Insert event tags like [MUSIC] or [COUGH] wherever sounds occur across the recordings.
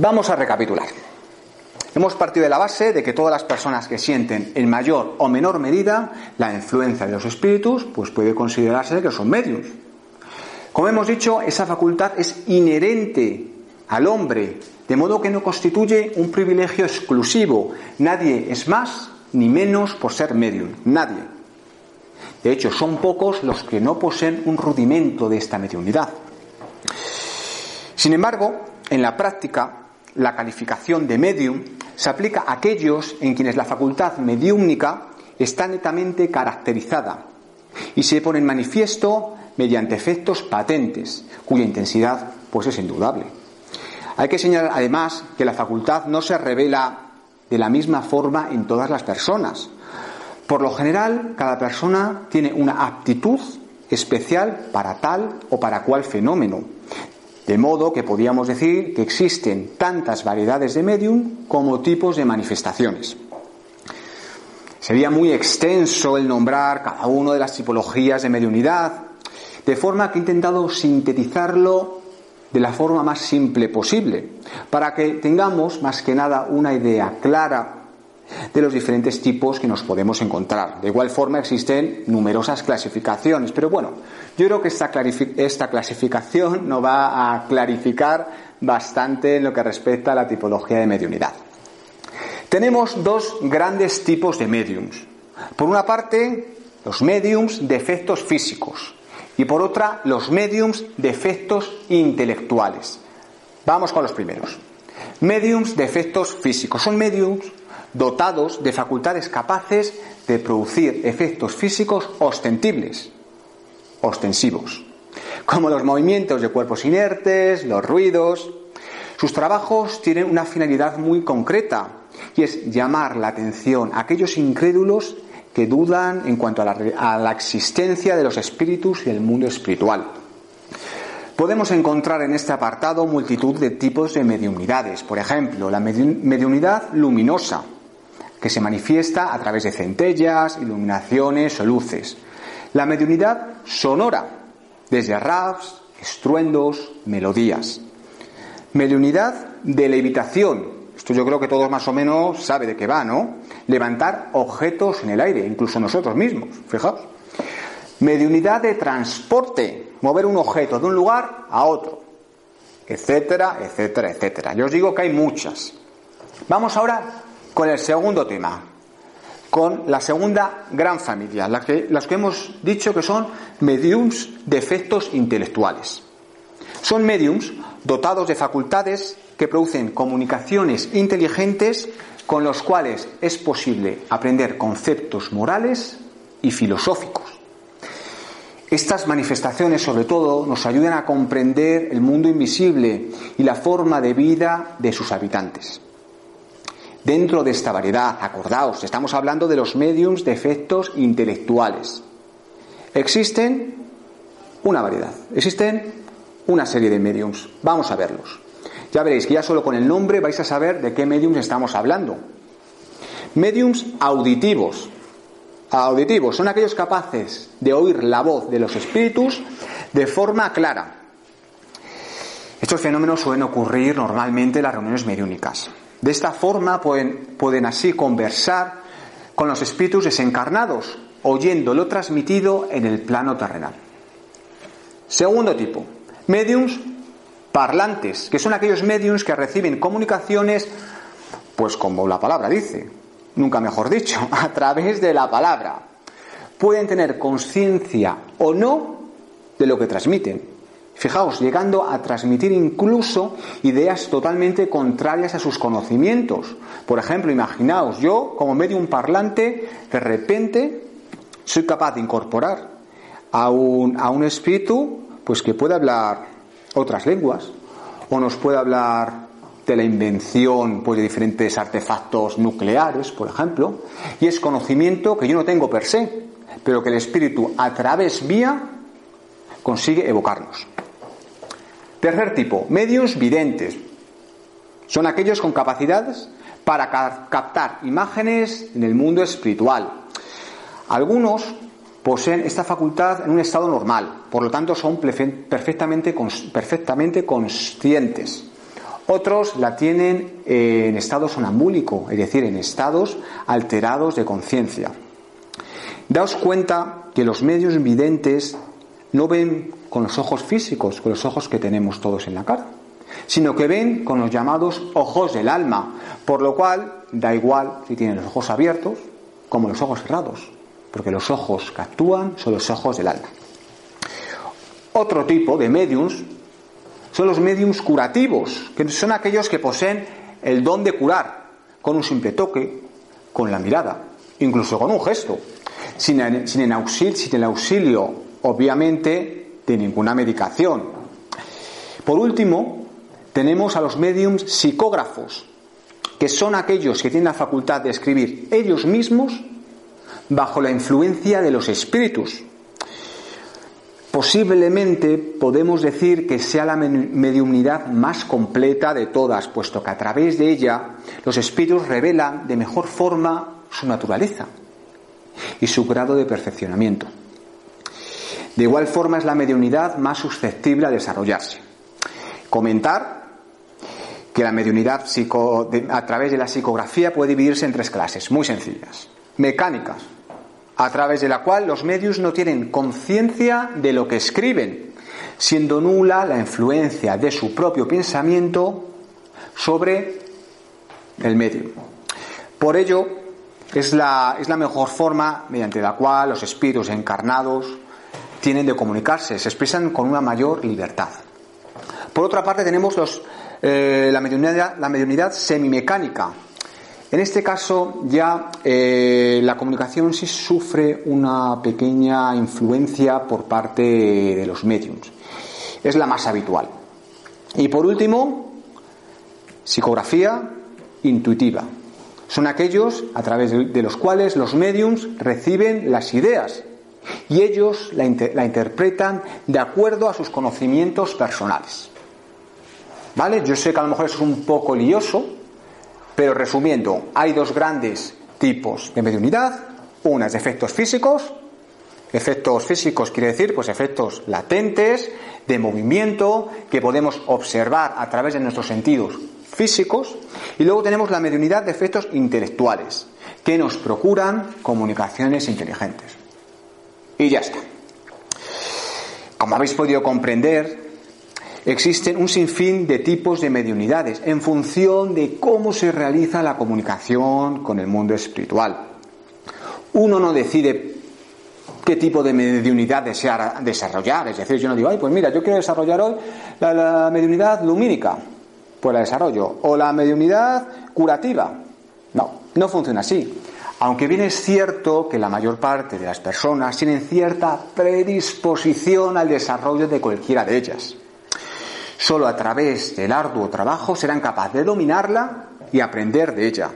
Vamos a recapitular. Hemos partido de la base de que todas las personas que sienten en mayor o menor medida la influencia de los espíritus, pues puede considerarse que son medios. Como hemos dicho, esa facultad es inherente al hombre, de modo que no constituye un privilegio exclusivo. Nadie es más ni menos por ser medium, nadie. De hecho, son pocos los que no poseen un rudimento de esta mediunidad. Sin embargo, en la práctica, la calificación de medium se aplica a aquellos en quienes la facultad mediúmnica está netamente caracterizada y se pone en manifiesto mediante efectos patentes, cuya intensidad pues es indudable. Hay que señalar además que la facultad no se revela de la misma forma en todas las personas. Por lo general, cada persona tiene una aptitud especial para tal o para cual fenómeno, de modo que podríamos decir que existen tantas variedades de medium como tipos de manifestaciones. Sería muy extenso el nombrar cada una de las tipologías de mediunidad, de forma que he intentado sintetizarlo de la forma más simple posible, para que tengamos más que nada una idea clara de los diferentes tipos que nos podemos encontrar. De igual forma existen numerosas clasificaciones, pero bueno, yo creo que esta, esta clasificación [LAUGHS] nos va a clarificar bastante en lo que respecta a la tipología de mediunidad. Tenemos dos grandes tipos de mediums. Por una parte, los mediums de efectos físicos y por otra, los mediums de efectos intelectuales. Vamos con los primeros. Mediums de efectos físicos. Son mediums dotados de facultades capaces de producir efectos físicos ostentibles, ostensivos, como los movimientos de cuerpos inertes, los ruidos. Sus trabajos tienen una finalidad muy concreta y es llamar la atención a aquellos incrédulos que dudan en cuanto a la, existencia de los espíritus y el mundo espiritual. Podemos encontrar en este apartado multitud de tipos de mediunidades. Por ejemplo, la mediunidad luminosa, que se manifiesta a través de centellas, iluminaciones o luces. La mediunidad sonora, desde raps, estruendos, melodías. Mediunidad de levitación. Esto yo creo que todos más o menos sabe de qué va, ¿no? Levantar objetos en el aire, incluso nosotros mismos, fijaos. Mediunidad de transporte, mover un objeto de un lugar a otro, etcétera, etcétera, etcétera. Yo os digo que hay muchas. Vamos ahora con el segundo tema, con la segunda gran familia, las que, hemos dicho que son mediums de efectos intelectuales. Son mediums dotados de facultades que producen comunicaciones inteligentes con los cuales es posible aprender conceptos morales y filosóficos. Estas manifestaciones, sobre todo, nos ayudan a comprender el mundo invisible y la forma de vida de sus habitantes. Dentro de esta variedad, acordaos, estamos hablando de los mediums de efectos intelectuales. Existen una variedad, existen una serie de mediums. Vamos a verlos. Ya veréis que ya solo con el nombre vais a saber de qué mediums estamos hablando. Mediums auditivos. Auditivos son aquellos capaces de oír la voz de los espíritus de forma clara. Estos fenómenos suelen ocurrir normalmente en las reuniones mediúnicas. De esta forma pueden, pueden así conversar con los espíritus desencarnados, oyendo lo transmitido en el plano terrenal. Segundo tipo, mediums parlantes, que son aquellos mediums que reciben comunicaciones, pues como la palabra dice, nunca mejor dicho, [LAUGHS] a través de la palabra. Pueden tener conciencia o no de lo que transmiten, Fijaos, llegando a transmitir incluso ideas totalmente contrarias a sus conocimientos. Por ejemplo, imaginaos, yo como medium parlante, de repente soy capaz de incorporar a un, a un espíritu pues que puede hablar otras lenguas o nos puede hablar de la invención pues, de diferentes artefactos nucleares, por ejemplo, y es conocimiento que yo no tengo per se, pero que el espíritu a través mía consigue evocarnos. Tercer tipo, medios videntes. Son aquellos con capacidades para captar imágenes en el mundo espiritual. Algunos poseen esta facultad en un estado normal, por lo tanto son perfectamente, conscientes. Otros la tienen en estado sonambúlico, es decir, en estados alterados de conciencia. Daos cuenta que los medios videntes no ven con los ojos físicos, con los ojos que tenemos todos en la cara, sino que ven con los llamados ojos del alma, por lo cual da igual si tienen los ojos abiertos como los ojos cerrados, porque los ojos que actúan son los ojos del alma. Otro tipo de mediums son los mediums curativos, que son aquellos que poseen el don de curar con un simple toque, con la mirada, incluso con un gesto, sin auxilio, sin el auxilio, obviamente, de ninguna medicación. Por último, tenemos a los mediums psicógrafos, que son aquellos que tienen la facultad de escribir ellos mismos bajo la influencia de los espíritus, Posiblemente podemos decir que sea la mediunidad más completa de todas, puesto que a través de ella los espíritus revelan de mejor forma su naturaleza y su grado de perfeccionamiento. De igual forma es la mediunidad más susceptible a desarrollarse. Comentar que la mediunidad a través de la psicografía puede dividirse en tres clases, muy sencillas. Mecánicas, a través de la cual los medios no tienen conciencia de lo que escriben, siendo nula la influencia de su propio pensamiento sobre el medio. Por ello, es la, es la mejor forma mediante la cual los espíritus encarnados tienen de comunicarse, se expresan con una mayor libertad. Por otra parte, tenemos los, eh, la, mediunidad, la mediunidad semimecánica, en este caso ya eh, la comunicación sí sufre una pequeña influencia por parte de los mediums. Es la más habitual. Y por último, psicografía intuitiva. Son aquellos a través de los cuales los mediums reciben las ideas y ellos la, interpretan de acuerdo a sus conocimientos personales. ¿Vale? Yo sé que a lo mejor es un poco lioso, pero resumiendo, hay dos grandes tipos de mediunidad. Una es de efectos físicos. Efectos físicos quiere decir, pues efectos latentes, de movimiento, que podemos observar a través de nuestros sentidos físicos. Y luego tenemos la mediunidad de efectos intelectuales, que nos procuran comunicaciones inteligentes. Y ya está. Como habéis podido comprender, Existen un sinfín de tipos de mediunidades en función de cómo se realiza la comunicación con el mundo espiritual. Uno no decide qué tipo de mediunidad desea desarrollar. Es decir, yo no digo, ay, pues mira, yo quiero desarrollar hoy la, la mediunidad lumínica, pues la desarrollo. O la mediunidad curativa. No, no funciona así. Aunque bien es cierto que la mayor parte de las personas tienen cierta predisposición al desarrollo de cualquiera de ellas. Solo a través del arduo trabajo serán capaces de dominarla y aprender de ella.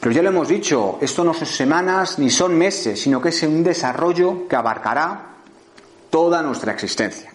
Pero ya lo hemos dicho, esto no son semanas ni son meses, sino que es un desarrollo que abarcará toda nuestra existencia.